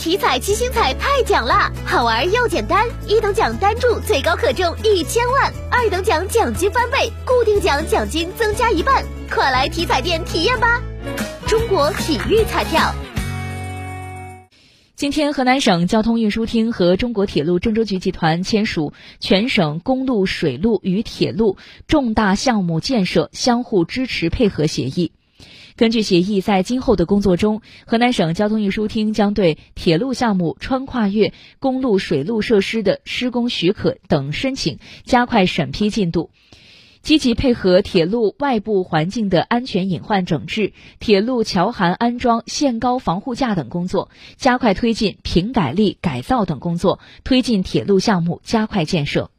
体彩七星彩太奖啦，好玩又简单，一等奖单注最高可中一千万，二等奖奖金翻倍，固定奖奖金增加一半，快来体彩店体验吧！中国体育彩票。今天，河南省交通运输厅和中国铁路郑州局集团签署全省公路、水路与铁路重大项目建设相互支持配合协议。根据协议，在今后的工作中，河南省交通运输厅将对铁路项目穿跨越公路、水路设施的施工许可等申请加快审批进度。积极配合铁路外部环境的安全隐患整治、铁路桥涵安装限高防护架等工作，加快推进平改立改造等工作，推进铁路项目加快建设。